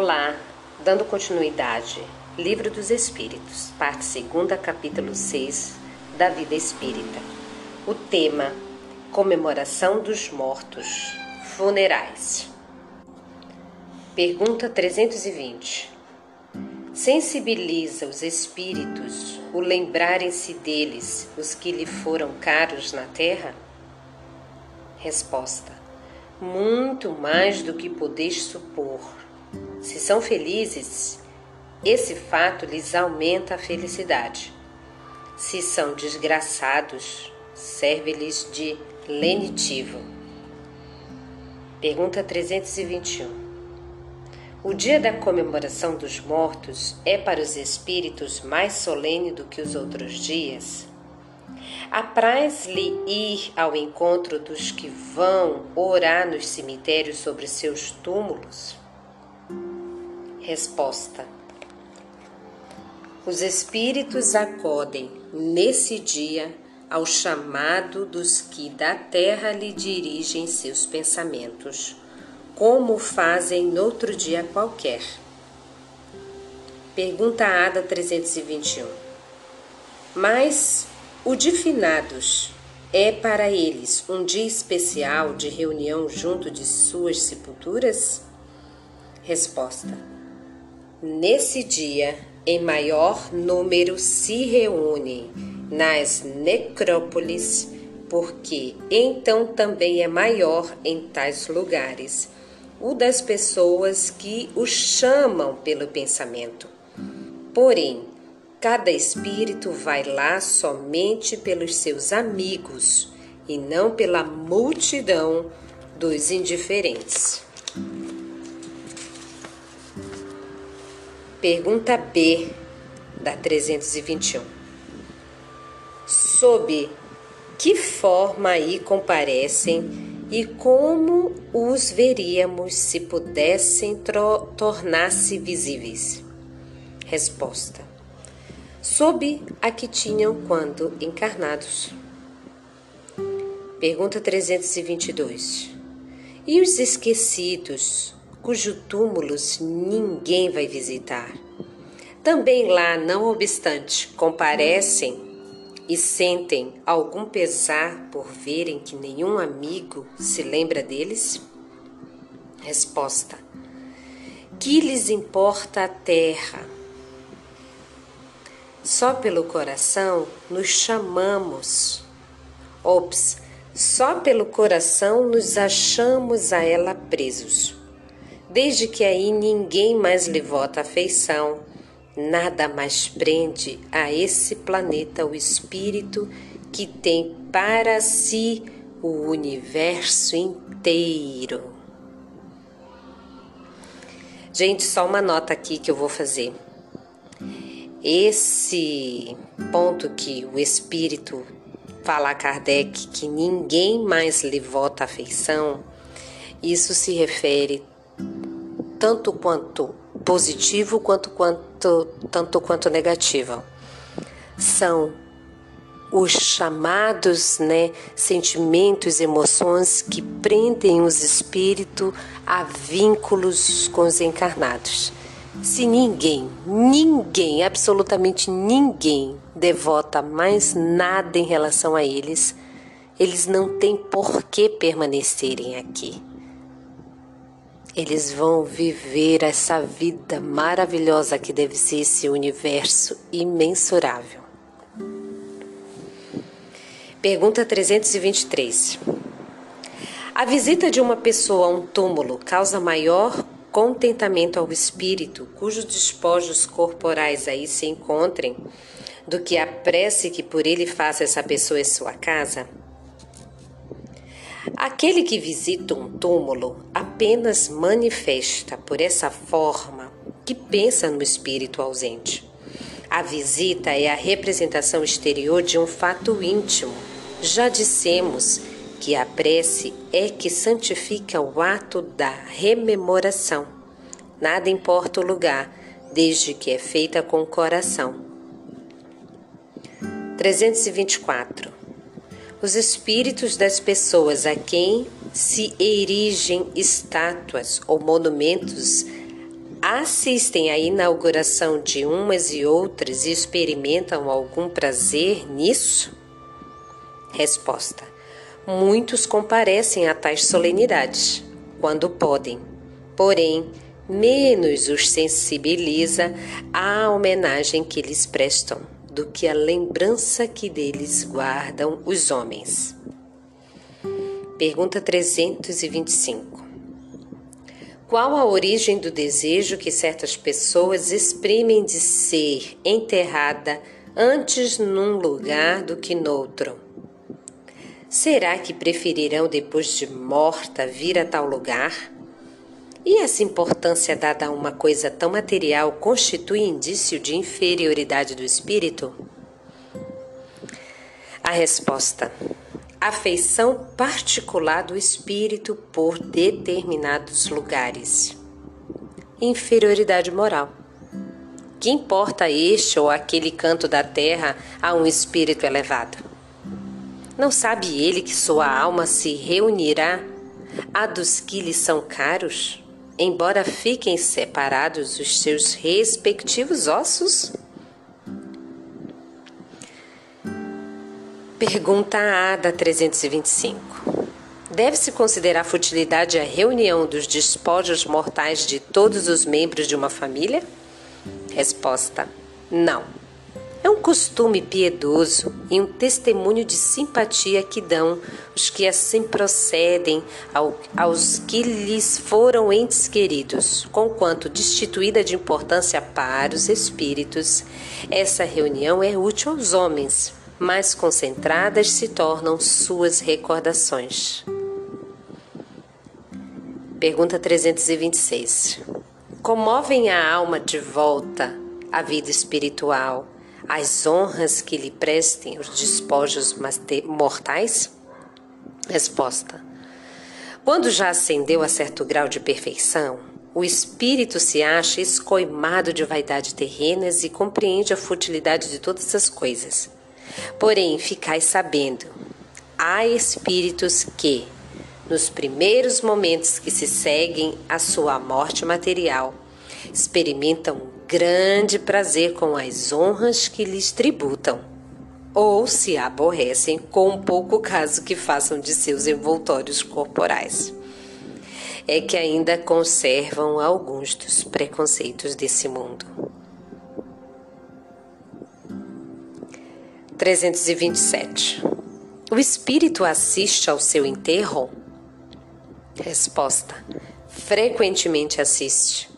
Olá, dando continuidade, Livro dos Espíritos, parte 2, capítulo 6 da vida espírita. O tema: Comemoração dos Mortos, Funerais. Pergunta 320. Sensibiliza os espíritos o lembrarem-se deles, os que lhe foram caros na terra? Resposta: Muito mais do que podeis supor. Se são felizes, esse fato lhes aumenta a felicidade. Se são desgraçados, serve-lhes de lenitivo. Pergunta 321. O dia da comemoração dos mortos é para os espíritos mais solene do que os outros dias? Apraz-lhe ir ao encontro dos que vão orar nos cemitérios sobre seus túmulos? Resposta: Os espíritos acodem nesse dia ao chamado dos que da terra lhe dirigem seus pensamentos, como fazem noutro dia qualquer. Pergunta Ada 321. Mas o de finados é para eles um dia especial de reunião junto de suas sepulturas? Resposta Nesse dia, em maior número se reúnem nas necrópolis, porque então também é maior em tais lugares o das pessoas que o chamam pelo pensamento. Porém, cada espírito vai lá somente pelos seus amigos e não pela multidão dos indiferentes. Pergunta B da 321. Sob que forma aí comparecem e como os veríamos se pudessem tornar-se visíveis? Resposta: Sob a que tinham quando encarnados. Pergunta 322. E os esquecidos, cujo túmulos ninguém vai visitar. Também lá, não obstante, comparecem e sentem algum pesar por verem que nenhum amigo se lembra deles? Resposta: Que lhes importa a terra? Só pelo coração nos chamamos. Ops, só pelo coração nos achamos a ela presos. Desde que aí ninguém mais lhe vota afeição, nada mais prende a esse planeta o espírito que tem para si o universo inteiro. Gente, só uma nota aqui que eu vou fazer. Esse ponto que o espírito fala a Kardec que ninguém mais lhe vota afeição, isso se refere tanto quanto positivo quanto, quanto tanto quanto negativo. São os chamados, né, sentimentos, emoções que prendem os espíritos a vínculos com os encarnados. Se ninguém, ninguém, absolutamente ninguém devota mais nada em relação a eles, eles não têm por que permanecerem aqui eles vão viver essa vida maravilhosa que deve ser esse universo imensurável. Pergunta 323. A visita de uma pessoa a um túmulo causa maior contentamento ao espírito cujos despojos corporais aí se encontrem do que a prece que por ele faça essa pessoa em sua casa? Aquele que visita um túmulo apenas manifesta por essa forma que pensa no espírito ausente. A visita é a representação exterior de um fato íntimo. Já dissemos que a prece é que santifica o ato da rememoração. Nada importa o lugar, desde que é feita com o coração. 324 os espíritos das pessoas a quem se erigem estátuas ou monumentos assistem à inauguração de umas e outras e experimentam algum prazer nisso? Resposta: Muitos comparecem a tais solenidades, quando podem, porém, menos os sensibiliza a homenagem que lhes prestam do que a lembrança que deles guardam os homens. Pergunta 325. Qual a origem do desejo que certas pessoas exprimem de ser enterrada antes num lugar do que noutro? Será que preferirão depois de morta vir a tal lugar? E essa importância dada a uma coisa tão material constitui indício de inferioridade do espírito? A resposta: afeição particular do espírito por determinados lugares. Inferioridade moral. Que importa este ou aquele canto da terra a um espírito elevado? Não sabe ele que sua alma se reunirá a dos que lhe são caros, embora fiquem separados os seus respectivos ossos? Pergunta A da 325. Deve-se considerar futilidade a reunião dos despojos mortais de todos os membros de uma família? Resposta: Não. Costume piedoso e um testemunho de simpatia que dão os que assim procedem ao, aos que lhes foram entes queridos, conquanto destituída de importância para os espíritos. Essa reunião é útil aos homens, mais concentradas se tornam suas recordações. Pergunta 326. Comovem a alma de volta à vida espiritual as honras que lhe prestem os despojos mortais? Resposta: Quando já ascendeu a certo grau de perfeição, o espírito se acha escoimado de vaidade terrenas e compreende a futilidade de todas as coisas. Porém, ficai sabendo: há espíritos que, nos primeiros momentos que se seguem à sua morte material, experimentam grande prazer com as honras que lhes tributam, ou se aborrecem com um pouco caso que façam de seus envoltórios corporais. É que ainda conservam alguns dos preconceitos desse mundo. 327. O espírito assiste ao seu enterro? Resposta: Frequentemente assiste,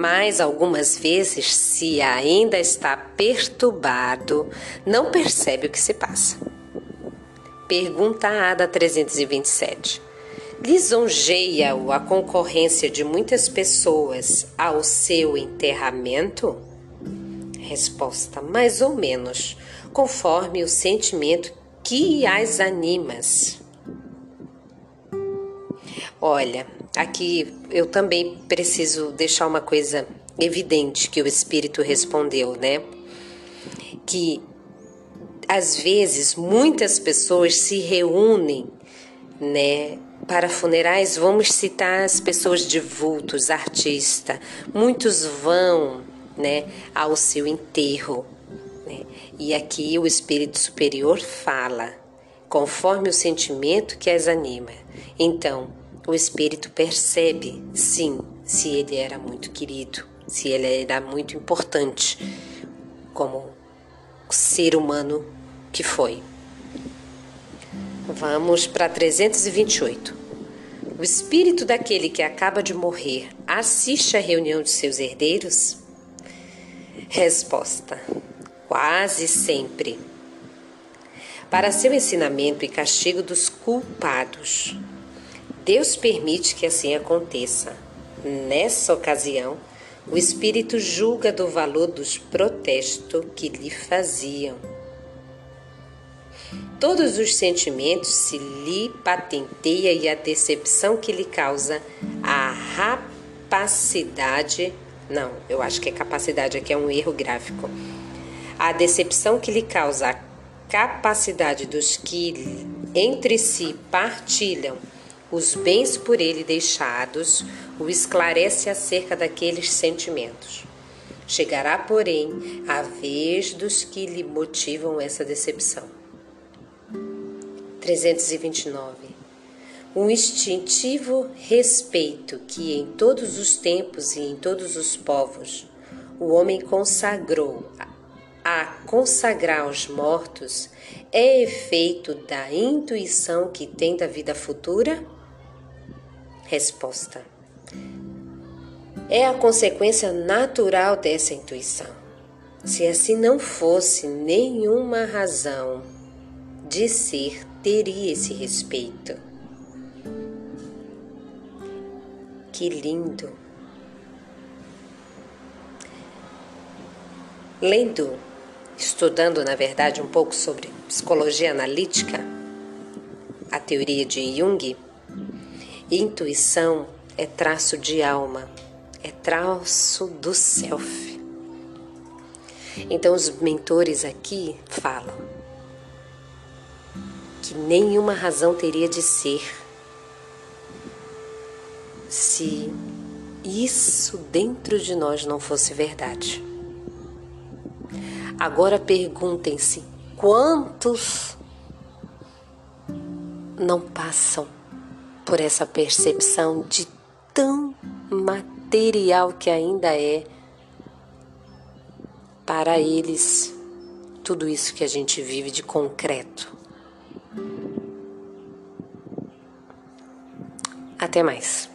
mas algumas vezes, se ainda está perturbado, não percebe o que se passa. Pergunta A da 327. Lisonjeia-o a concorrência de muitas pessoas ao seu enterramento? Resposta: mais ou menos conforme o sentimento que as animas. Olha, aqui eu também preciso deixar uma coisa evidente que o espírito respondeu, né? Que às vezes muitas pessoas se reúnem, né, para funerais, vamos citar as pessoas de vultos, artista. Muitos vão, né, ao seu enterro e aqui o espírito superior fala, conforme o sentimento que as anima. Então, o espírito percebe, sim, se ele era muito querido, se ele era muito importante como ser humano que foi. Vamos para 328. O espírito daquele que acaba de morrer assiste à reunião de seus herdeiros? Resposta: quase sempre, para seu ensinamento e castigo dos culpados. Deus permite que assim aconteça. Nessa ocasião, o Espírito julga do valor dos protestos que lhe faziam. Todos os sentimentos se lhe patenteia e a decepção que lhe causa a rapacidade. Não, eu acho que é capacidade aqui é um erro gráfico a decepção que lhe causa a capacidade dos que entre si partilham os bens por ele deixados, o esclarece acerca daqueles sentimentos. Chegará, porém, a vez dos que lhe motivam essa decepção. 329. Um instintivo respeito que em todos os tempos e em todos os povos o homem consagrou a consagrar os mortos é efeito da intuição que tem da vida futura? Resposta: É a consequência natural dessa intuição. Se assim não fosse, nenhuma razão de ser teria esse respeito. Que lindo! Lendo, estudando na verdade um pouco sobre psicologia analítica, a teoria de Jung, Intuição é traço de alma, é traço do self. Então, os mentores aqui falam que nenhuma razão teria de ser se isso dentro de nós não fosse verdade. Agora perguntem-se quantos não passam por essa percepção de tão material que ainda é para eles tudo isso que a gente vive de concreto. Até mais.